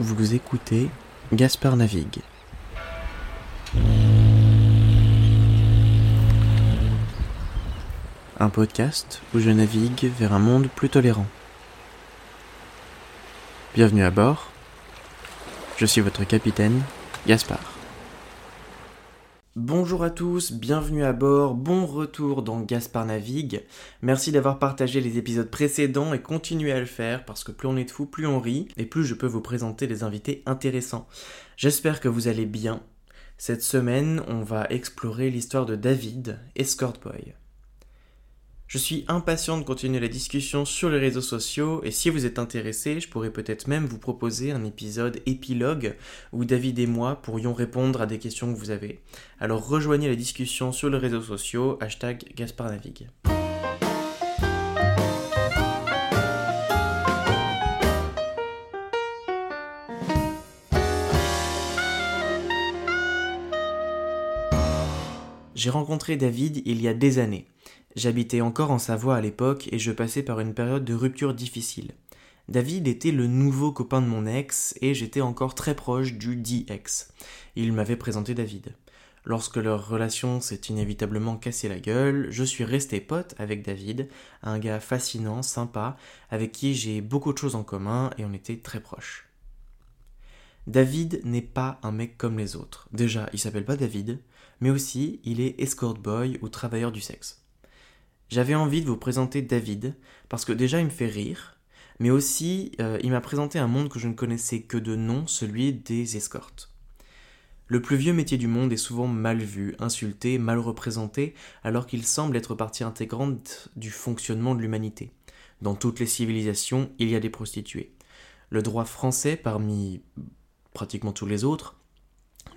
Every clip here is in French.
Vous écoutez Gaspard Navigue. Un podcast où je navigue vers un monde plus tolérant. Bienvenue à bord. Je suis votre capitaine, Gaspard. Bonjour à tous, bienvenue à bord, bon retour dans Gaspard Navigue. Merci d'avoir partagé les épisodes précédents et continuez à le faire parce que plus on est de fous, plus on rit et plus je peux vous présenter des invités intéressants. J'espère que vous allez bien. Cette semaine, on va explorer l'histoire de David, Escort Boy. Je suis impatient de continuer la discussion sur les réseaux sociaux et si vous êtes intéressé, je pourrais peut-être même vous proposer un épisode épilogue où David et moi pourrions répondre à des questions que vous avez. Alors rejoignez la discussion sur les réseaux sociaux, hashtag GasparNavigue. J'ai rencontré David il y a des années. J'habitais encore en Savoie à l'époque et je passais par une période de rupture difficile. David était le nouveau copain de mon ex et j'étais encore très proche du dit ex. Il m'avait présenté David. Lorsque leur relation s'est inévitablement cassée la gueule, je suis resté pote avec David, un gars fascinant, sympa, avec qui j'ai beaucoup de choses en commun et on était très proches. David n'est pas un mec comme les autres. Déjà, il s'appelle pas David, mais aussi il est escort boy ou travailleur du sexe. J'avais envie de vous présenter David, parce que déjà il me fait rire, mais aussi euh, il m'a présenté un monde que je ne connaissais que de nom, celui des escortes. Le plus vieux métier du monde est souvent mal vu, insulté, mal représenté, alors qu'il semble être partie intégrante du fonctionnement de l'humanité. Dans toutes les civilisations, il y a des prostituées. Le droit français, parmi pratiquement tous les autres,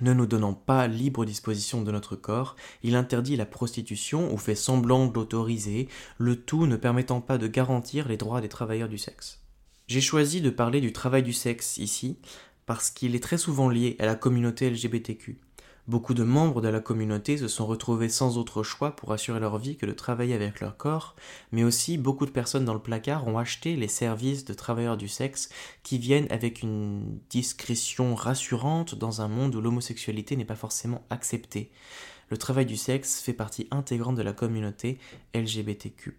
ne nous donnant pas libre disposition de notre corps, il interdit la prostitution ou fait semblant d'autoriser, le tout ne permettant pas de garantir les droits des travailleurs du sexe. J'ai choisi de parler du travail du sexe ici, parce qu'il est très souvent lié à la communauté LGBTQ. Beaucoup de membres de la communauté se sont retrouvés sans autre choix pour assurer leur vie que de travailler avec leur corps, mais aussi beaucoup de personnes dans le placard ont acheté les services de travailleurs du sexe qui viennent avec une discrétion rassurante dans un monde où l'homosexualité n'est pas forcément acceptée. Le travail du sexe fait partie intégrante de la communauté LGBTQ+,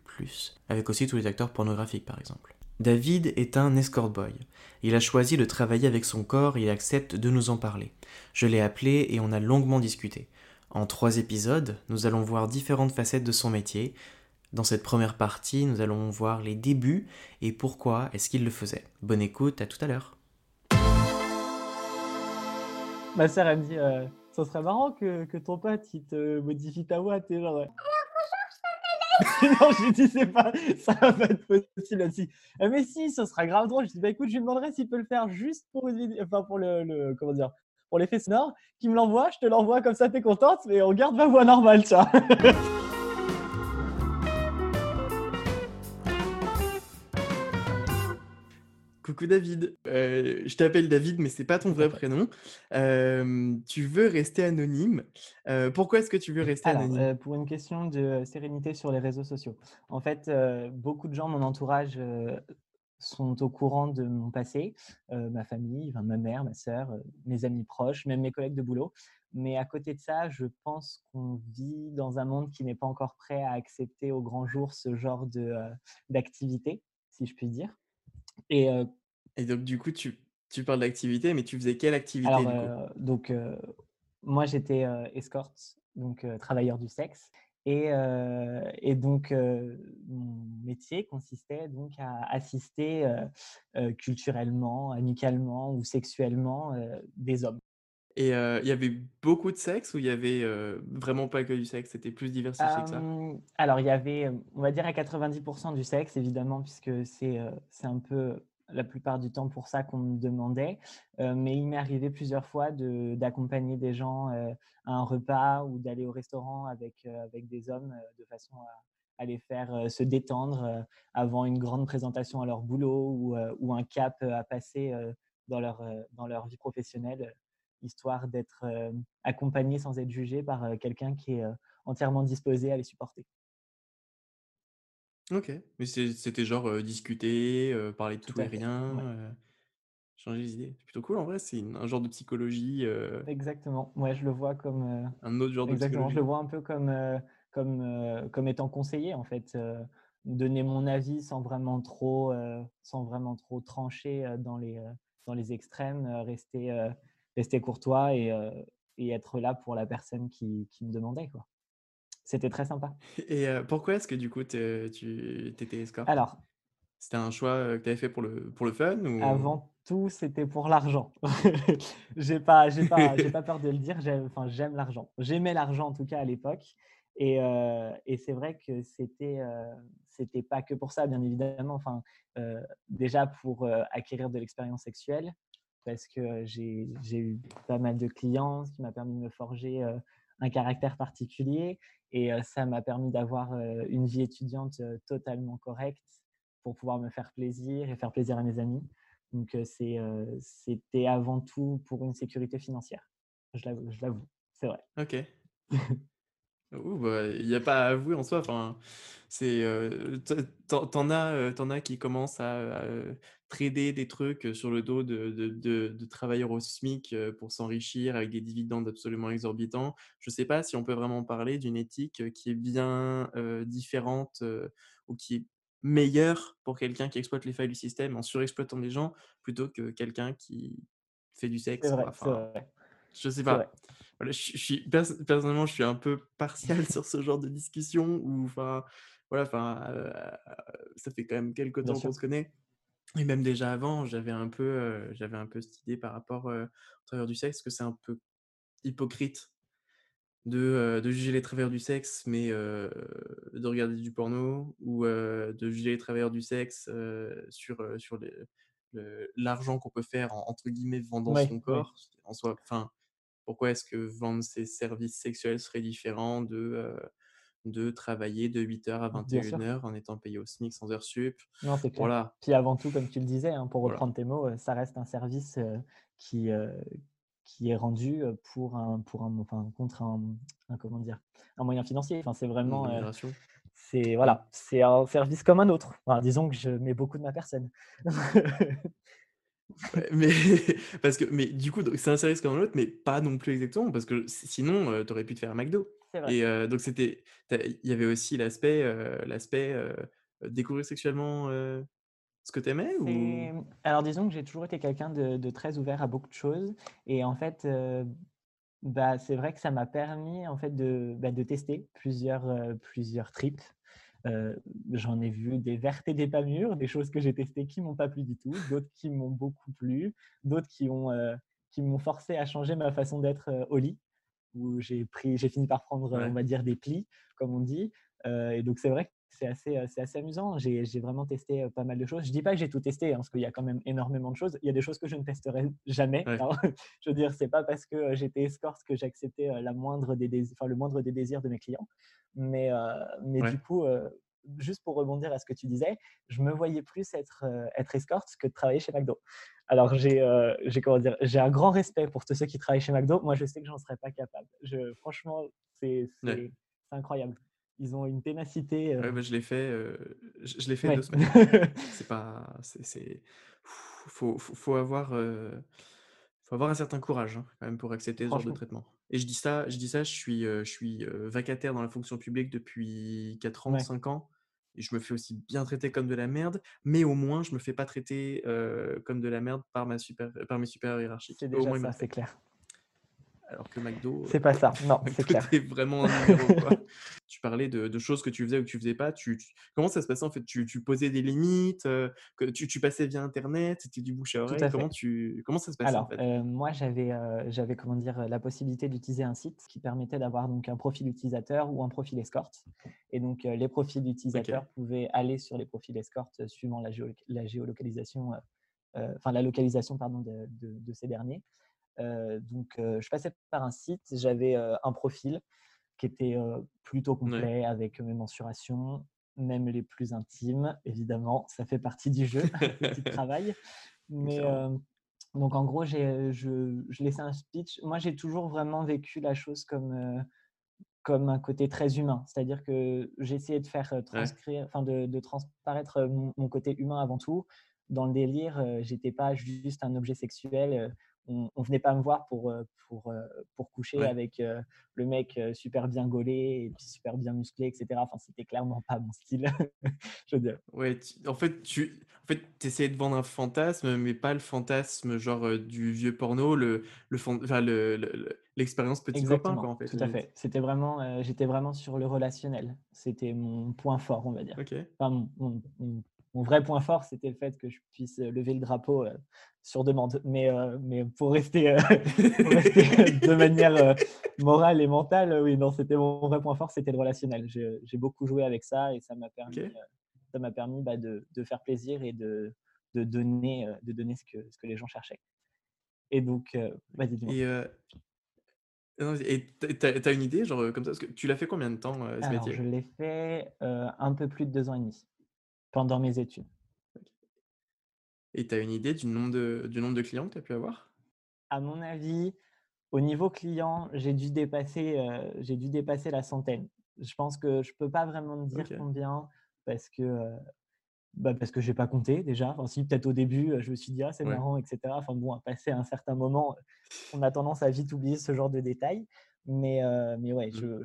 avec aussi tous les acteurs pornographiques par exemple. David est un escort boy. Il a choisi de travailler avec son corps et il accepte de nous en parler. Je l'ai appelé et on a longuement discuté. En trois épisodes, nous allons voir différentes facettes de son métier. Dans cette première partie, nous allons voir les débuts et pourquoi est-ce qu'il le faisait. Bonne écoute, à tout à l'heure. Ma sœur, elle dit, euh, ça serait marrant que, que ton pote, il te modifie ta voix, t'es genre... non, je dis, c'est pas, ça va pas être possible aussi. Euh, mais si, ce sera grave drôle. Je dis, bah écoute, je lui demanderai s'il peut le faire juste pour, enfin, pour le, le, comment dire, pour l'effet sonore, qui me l'envoie, je te l'envoie comme ça, t'es contente, mais on garde ma voix normale, ça. Coucou David, euh, je t'appelle David, mais c'est pas ton vrai prénom. Euh, tu veux rester anonyme. Euh, pourquoi est-ce que tu veux rester Alors, anonyme? pour une question de sérénité sur les réseaux sociaux. En fait, beaucoup de gens, mon entourage, sont au courant de mon passé, ma famille, enfin, ma mère, ma sœur, mes amis proches, même mes collègues de boulot. Mais à côté de ça, je pense qu'on vit dans un monde qui n'est pas encore prêt à accepter au grand jour ce genre d'activité, si je puis dire. Et euh, Et donc du coup, tu, tu parles d'activité, mais tu faisais quelle activité alors, du coup? euh, donc, euh, moi, j'étais euh, escorte, donc travailleur du sexe. Et, et donc, mon métier consistait donc à assister culturellement, amicalement ou sexuellement des hommes. Et il y avait beaucoup de sexe ou il y avait vraiment pas que du sexe, c'était plus diversifié que ça? Alors, il y avait, on va dire, à 90% du sexe, évidemment, puisque c'est c'est un peu la plupart du temps pour ça qu'on me demandait. Euh, mais il m'est arrivé plusieurs fois d'accompagner des gens euh, à un repas ou d'aller au restaurant avec, euh, avec des hommes de façon à, les faire se détendre avant une grande présentation à leur boulot ou, ou un cap à passer dans, leur, dans leur vie professionnelle, histoire d'être accompagné sans être jugé par quelqu'un qui est entièrement disposé à les supporter. Ok, mais c'est- c'était genre discuter, parler de Tout tout et à fait. rien. Ouais. changer les idées. C'est plutôt cool en vrai, c'est un genre de psychologie. Exactement. Ouais, je le vois comme. un autre genre de exactement. psychologie. Je le vois un peu comme, comme, comme étant conseiller en fait. donner mon avis sans vraiment trop, sans vraiment trop trancher dans les, dans les extrêmes, rester, rester courtois et, et être là pour la personne qui, qui me demandait. Quoi. C'était très sympa. Et pourquoi est-ce que du coup tu étais escorte Alors, C'était un choix que tu avais fait pour le, pour le fun ou... avant tout, c'était pour l'argent. j'ai pas, j'ai pas, j'ai pas peur de le dire. J'aime, enfin, j'aime l'argent. J'aimais l'argent en tout cas à l'époque. Et, et c'est vrai que c'était, c'était pas que pour ça, bien évidemment. Enfin, déjà pour acquérir de l'expérience sexuelle, parce que j'ai, j'ai eu pas mal de clients, ce qui m'a permis de me forger un caractère particulier. Et ça m'a permis d'avoir une vie étudiante totalement correcte pour pouvoir me faire plaisir et faire plaisir à mes amis. Donc, c'était avant tout pour une sécurité financière. Je l'avoue, c'est vrai. Ok. Bah, il n'y a pas à avouer en soi. Enfin, c'est, t'en as, t'en as qui commencent à, trader des trucs sur le dos de, de, de, travailleurs au SMIC pour s'enrichir avec des dividendes absolument exorbitants. Je ne sais pas si on peut vraiment parler d'une éthique qui est bien différente ou qui est meilleure pour quelqu'un qui exploite les failles du système en surexploitant les gens plutôt que quelqu'un qui fait du sexe. C'est vrai, enfin, vrai. Je sais pas je, suis personnellement, je suis un peu partial sur ce genre de discussion où, enfin, voilà, enfin, ça fait quand même quelques temps qu'on se connaît. Et même déjà avant, j'avais un peu, j'avais un peu cette idée par rapport au travailleurs du sexe que c'est un peu hypocrite de, de, juger les travailleurs du sexe, mais de regarder du porno ou de juger les travailleurs du sexe sur, sur l'argent qu'on peut faire en, entre guillemets vendant son corps en soi enfin pourquoi est-ce que vendre ses services sexuels serait différent de, de travailler de 8h à 21h en étant payé au SMIC sans heure sup? Non, c'est clair. Voilà. Puis avant tout, comme tu le disais, hein, pour reprendre tes mots, ça reste un service qui, qui est rendu pour un, pour un, enfin, contre un, comment dire, un moyen financier. Enfin, c'est vraiment. c'est voilà, c'est un service comme un autre. disons que je mets beaucoup de ma personne. mais parce que mais du coup c'est un service comme l'autre mais pas non plus exactement parce que sinon euh, tu aurais pu te faire un McDo et euh, donc c'était il y avait aussi l'aspect euh, l'aspect découvrir sexuellement ce que tu aimais ou... alors disons que j'ai toujours été quelqu'un de, très ouvert à beaucoup de choses et en fait bah, c'est vrai que ça m'a permis en fait de, bah, de tester plusieurs plusieurs trips j'en ai vu des vertes et des pas mûres, des choses que j'ai testées qui m'ont pas plu du tout, d'autres qui m'ont beaucoup plu, d'autres qui ont qui m'ont forcé à changer ma façon d'être au lit, où j'ai pris, j'ai fini par prendre, on va dire, des plis, comme on dit. et donc c'est vrai que c'est assez, c'est assez amusant. J'ai, vraiment testé pas mal de choses. Je dis pas que j'ai tout testé, hein, parce qu'il y a quand même énormément de choses. Il y a des choses que je ne testerai jamais. je veux dire, c'est pas parce que j'étais escorte que j'acceptais la moindre des enfin, le moindre des désirs de mes clients. Mais, mais du coup, juste pour rebondir à ce que tu disais, je me voyais plus être, être escorte que de travailler chez McDo. Alors, j'ai un grand respect pour tous ceux qui travaillent chez McDo. Moi, je sais que j'en serais pas capable. Je, franchement, c'est incroyable. Ils ont une ténacité. Ouais, bah, je l'ai fait, je, l'ai fait deux semaines. c'est pas, c'est, faut, faut, faut, avoir, faut avoir un certain courage hein, quand même pour accepter ce genre de traitement. Et je dis ça, je dis ça, je suis, je suis vacataire dans la fonction publique depuis 4 ans, 5 ans. Et je me fais aussi bien traiter comme de la merde, mais au moins je me fais pas traiter comme de la merde par, ma super, par mes supérieurs hiérarchiques. C'est déjà ça, c'est clair alors que McDo. C'est pas ça, non, c'est clair. vraiment un numéro, quoi. tu parlais de, choses que tu faisais ou que tu faisais pas. Tu, Comment ça se passait en fait? Tu, posais des limites, euh, que tu, passais via Internet, c'était du bouche à oreille. comment, tu, comment ça se passait Alors, en fait? euh, moi j'avais, euh, j'avais comment dire, la possibilité d'utiliser un site qui permettait d'avoir donc un profil utilisateur ou un profil escorte. Et donc les profils d'utilisateurs pouvaient aller sur les profils escorte suivant la, la géolocalisation, enfin la localisation pardon, de, de ces derniers donc, je passais par un site, j'avais un profil qui était plutôt complet avec mes mensurations, même les plus intimes, évidemment, ça fait partie du jeu, petit travail. Mais donc, en gros, je, je, laissais un speech. Moi, j'ai toujours vraiment vécu la chose comme, comme un côté très humain. C'est-à-dire que essayé de faire transcrire, enfin, de, de, transparaître mon, côté humain avant tout. dans le délire, j'étais pas juste un objet sexuel on, venait pas me voir pour, euh, pour, euh, pour coucher avec euh, le mec super bien gaulé et puis super bien musclé, etc. Enfin, c'était clairement pas mon style. je veux dire. Ouais, en fait, tu en fait, essayais de vendre un fantasme, mais pas le fantasme genre du vieux porno, le, le, enfin, le, l'expérience petit copain, quoi, en fait. Tout à fait. C'était vraiment, j'étais vraiment sur le relationnel. C'était mon point fort, on va dire. Enfin, mon, mon vrai point fort, c'était le fait que je puisse lever le drapeau euh, sur demande. Mais, euh, mais pour rester, euh, de manière morale et mentale, oui, non, c'était mon vrai point fort, c'était le relationnel. J'ai beaucoup joué avec ça et ça m'a permis, ça m'a permis bah, de, de, faire plaisir et de, de donner, de donner ce, que, ce que les gens cherchaient. Et donc, vas-y, dis-moi. Et tu as, une idée, genre comme ça que Tu l'as fait combien de temps ce Alors, métier? Je l'ai fait un peu plus de deux ans et demi pendant mes études. Et tu as une idée du nombre de, du nombre de clients que tu as pu avoir? À mon avis, au niveau client, j'ai dû, dépasser, euh, j'ai dû dépasser la centaine. Je pense que je ne peux pas vraiment te dire combien parce que, euh, bah parce que je pas compté déjà. Enfin, si, peut-être au début, euh, je me suis dit, ah, c'est marrant, etc. Enfin, bon, à passer un certain moment, on a tendance à vite oublier ce genre de détails. Mais, mais ouais, mmh.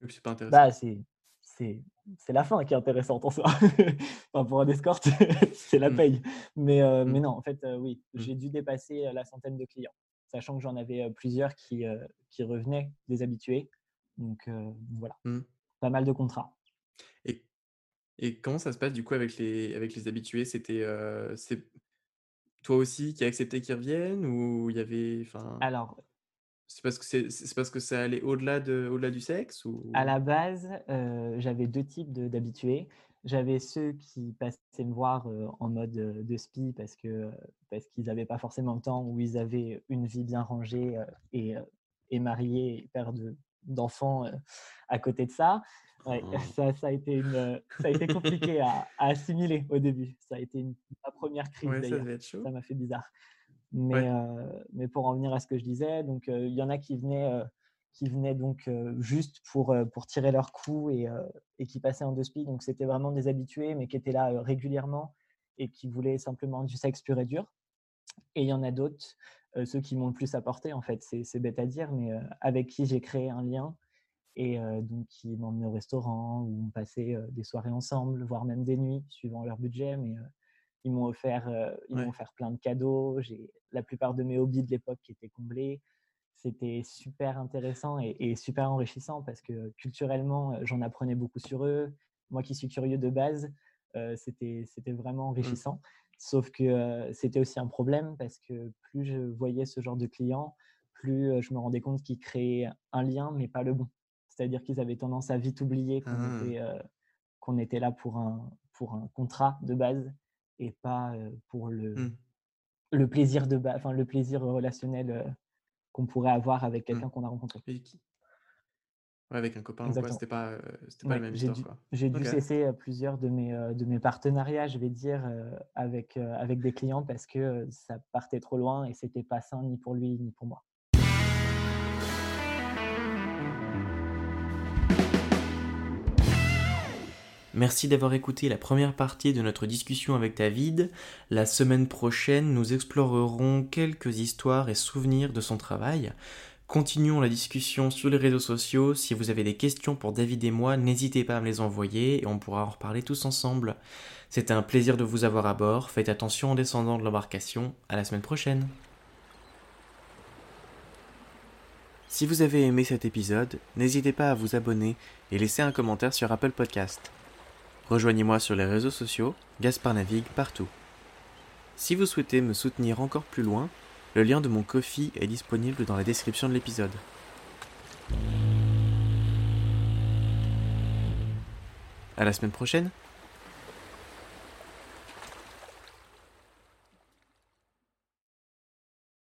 je. C'est pas intéressant. Bah, c'est c'est la fin qui est intéressante en soi. enfin, pour un escorte, c'est la mmh. paye. Mais, euh, mais mmh. non, en fait, euh, oui, mmh. j'ai dû dépasser la centaine de clients, sachant que j'en avais plusieurs qui, qui revenaient des habitués. Donc voilà, pas mal de contrats. Et, et comment ça se passe du coup avec les, avec les habitués? C'était c'est toi aussi qui as accepté qu'ils reviennent ou il y avait. Alors, c'est parce que c'est parce que ça allait au-delà de au-delà du sexe ou? À la base, j'avais deux types d'habitués. J'avais ceux qui passaient me voir en mode de spi parce que parce qu'ils n'avaient pas forcément le temps ou ils avaient une vie bien rangée et, et mariés et père d'enfants à côté de ça. Ouais, oh. ça, ça, a été une, ça a été compliqué à, assimiler au début. Ça a été une, ma première crise d'ailleurs. Ça m'a fait bizarre. Mais, pour en venir à ce que je disais, donc il y en a qui venaient, qui venaient donc juste pour, pour tirer leur coup et, qui passaient en deux speed. Donc c'était vraiment des habitués, mais qui étaient là régulièrement et qui voulaient simplement du sexe pur et dur. Et il y en a d'autres, ceux qui m'ont le plus apporté, en fait, c'est bête à dire, mais avec qui j'ai créé un lien et donc qui m'emmenaient au restaurant ou on passait des soirées ensemble, voire même des nuits, suivant leur budget. Mais ils m'ont offert, ils m'ont offert plein de cadeaux. J'ai la plupart de mes hobbies de l'époque qui étaient comblés. C'était super intéressant et, super enrichissant parce que culturellement, j'en apprenais beaucoup sur eux. Moi qui suis curieux de base, c'était, c'était vraiment mmh. enrichissant. Sauf que c'était aussi un problème parce que plus je voyais ce genre de clients, plus je me rendais compte qu'ils créaient un lien, mais pas le bon. C'est-à-dire qu'ils avaient tendance à vite oublier qu'on, ah. était, qu'on était là pour un, pour un contrat de base et pas pour le, mmh. le plaisir de enfin le plaisir relationnel qu'on pourrait avoir avec mmh. quelqu'un qu'on a rencontré. avec un copain, c'était pas, c'était pas la même histoire. J'ai dû cesser plusieurs de mes, de mes partenariats, je vais dire, avec, avec des clients parce que ça partait trop loin et c'était pas sain ni pour lui ni pour moi. Merci d'avoir écouté la première partie de notre discussion avec David. La semaine prochaine, nous explorerons quelques histoires et souvenirs de son travail. Continuons la discussion sur les réseaux sociaux. Si vous avez des questions pour David et moi, n'hésitez pas à me les envoyer et on pourra en reparler tous ensemble. C'était un plaisir de vous avoir à bord. Faites attention en descendant de l'embarcation. À la semaine prochaine. Si vous avez aimé cet épisode, n'hésitez pas à vous abonner et laisser un commentaire sur Apple Podcast. Rejoignez-moi sur les réseaux sociaux, Gaspard navigue partout. Si vous souhaitez me soutenir encore plus loin, le lien de mon Kofi est disponible dans la description de l'épisode. À la semaine prochaine